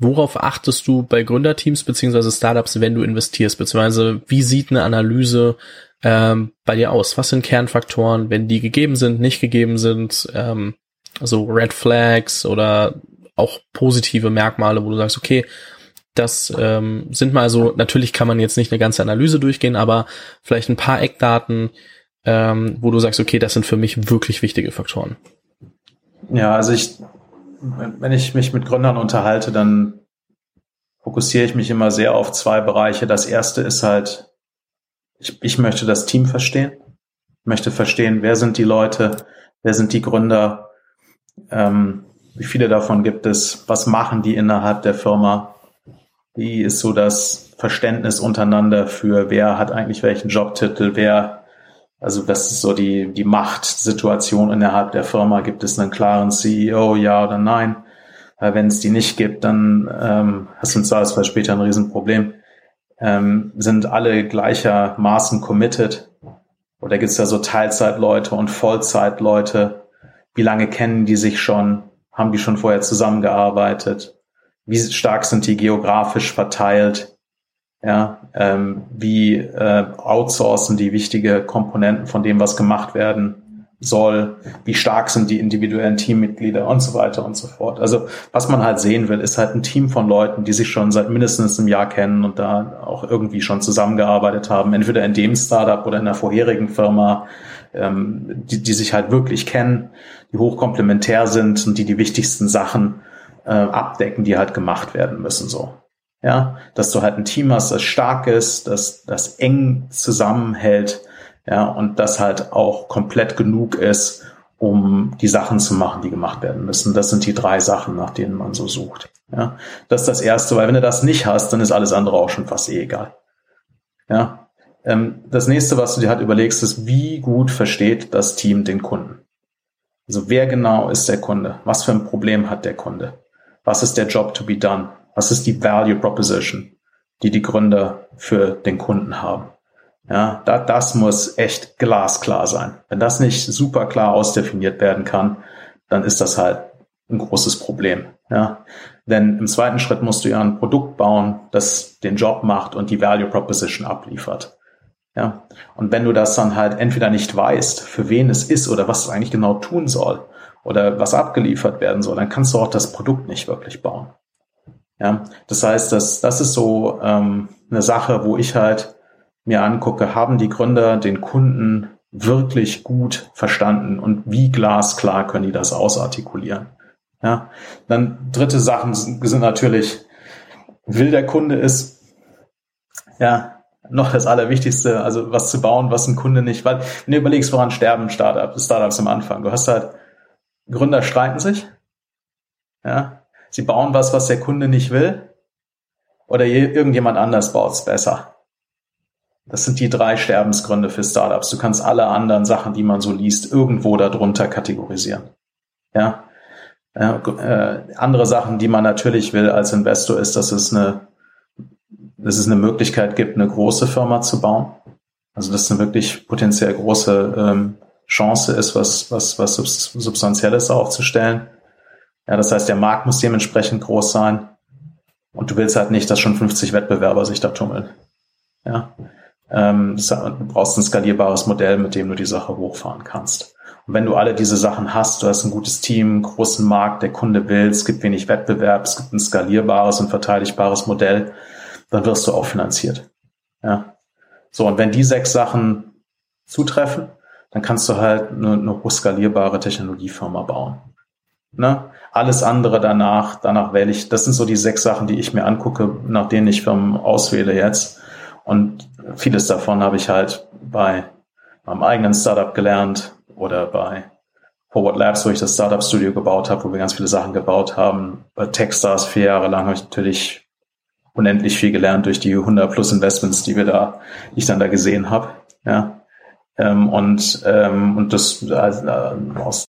worauf achtest du bei Gründerteams beziehungsweise Startups, wenn du investierst, beziehungsweise wie sieht eine Analyse ähm, bei dir aus? Was sind Kernfaktoren, wenn die gegeben sind, nicht gegeben sind? Ähm, also Red Flags oder auch positive Merkmale, wo du sagst, okay, das ähm, sind mal so, natürlich kann man jetzt nicht eine ganze Analyse durchgehen, aber vielleicht ein paar Eckdaten, ähm, wo du sagst, okay, das sind für mich wirklich wichtige Faktoren. Ja, also ich, wenn ich mich mit Gründern unterhalte, dann fokussiere ich mich immer sehr auf zwei Bereiche. Das erste ist halt, ich, ich möchte das Team verstehen. Ich möchte verstehen, wer sind die Leute, wer sind die Gründer, ähm, wie viele davon gibt es, was machen die innerhalb der Firma, wie ist so das Verständnis untereinander für wer hat eigentlich welchen Jobtitel, wer, also das ist so die, die Machtsituation innerhalb der Firma. Gibt es einen klaren CEO, ja oder nein? Wenn es die nicht gibt, dann ähm, hast du im Zweifelsfall später ein Riesenproblem. Ähm, sind alle gleichermaßen committed? Oder gibt es da so Teilzeitleute und Vollzeitleute? Wie lange kennen die sich schon? Haben die schon vorher zusammengearbeitet? wie stark sind die geografisch verteilt, ja, ähm, wie äh, outsourcen die wichtige Komponenten von dem, was gemacht werden soll, wie stark sind die individuellen Teammitglieder und so weiter und so fort. Also was man halt sehen will, ist halt ein Team von Leuten, die sich schon seit mindestens einem Jahr kennen und da auch irgendwie schon zusammengearbeitet haben, entweder in dem Startup oder in der vorherigen Firma, ähm, die, die sich halt wirklich kennen, die hochkomplementär sind und die die wichtigsten Sachen äh, abdecken, die halt gemacht werden müssen, so. Ja, dass du halt ein Team hast, das stark ist, das, das eng zusammenhält, ja, und das halt auch komplett genug ist, um die Sachen zu machen, die gemacht werden müssen. Das sind die drei Sachen, nach denen man so sucht. Ja, das ist das erste, weil wenn du das nicht hast, dann ist alles andere auch schon fast eh egal. Ja, ähm, das nächste, was du dir halt überlegst, ist, wie gut versteht das Team den Kunden? Also wer genau ist der Kunde? Was für ein Problem hat der Kunde? was ist der Job to be done? Was ist die Value Proposition, die die Gründer für den Kunden haben? Ja, da, das muss echt glasklar sein. Wenn das nicht super klar ausdefiniert werden kann, dann ist das halt ein großes Problem. Ja, denn im zweiten Schritt musst du ja ein Produkt bauen, das den Job macht und die Value Proposition abliefert. Ja, und wenn du das dann halt entweder nicht weißt, für wen es ist oder was es eigentlich genau tun soll, oder was abgeliefert werden soll, dann kannst du auch das Produkt nicht wirklich bauen. Ja, das heißt, das, das ist so ähm, eine Sache, wo ich halt mir angucke, haben die Gründer den Kunden wirklich gut verstanden und wie glasklar können die das ausartikulieren. Ja, dann dritte Sachen sind natürlich, will der Kunde ist, ja, noch das Allerwichtigste, also was zu bauen, was ein Kunde nicht, weil, wenn du überlegst, woran sterben Startups, Startups am Anfang, du hast halt Gründer streiten sich. Ja, sie bauen was, was der Kunde nicht will. Oder irgendjemand anders baut es besser. Das sind die drei Sterbensgründe für Startups. Du kannst alle anderen Sachen, die man so liest, irgendwo darunter kategorisieren. Ja. äh, andere Sachen, die man natürlich will als Investor, ist, dass es eine, dass es eine Möglichkeit gibt, eine große Firma zu bauen. Also dass eine wirklich potenziell große ähm, Chance ist, was, was, was Substanzielles aufzustellen. Ja, das heißt, der Markt muss dementsprechend groß sein. Und du willst halt nicht, dass schon 50 Wettbewerber sich da tummeln. Ja. Ähm, du brauchst ein skalierbares Modell, mit dem du die Sache hochfahren kannst. Und wenn du alle diese Sachen hast, du hast ein gutes Team, großen Markt, der Kunde will, es gibt wenig Wettbewerb, es gibt ein skalierbares und verteidigbares Modell, dann wirst du auch finanziert. Ja. So, und wenn die sechs Sachen zutreffen, dann kannst du halt eine, eine hochskalierbare Technologiefirma bauen. Ne? Alles andere danach, danach wähle ich, das sind so die sechs Sachen, die ich mir angucke, nach denen ich Firmen auswähle jetzt. Und vieles davon habe ich halt bei meinem eigenen Startup gelernt oder bei Forward Labs, wo ich das Startup Studio gebaut habe, wo wir ganz viele Sachen gebaut haben. Bei Techstars vier Jahre lang habe ich natürlich unendlich viel gelernt durch die 100 plus Investments, die wir da, die ich dann da gesehen habe. Ja. Ähm, und, ähm, und das also, aus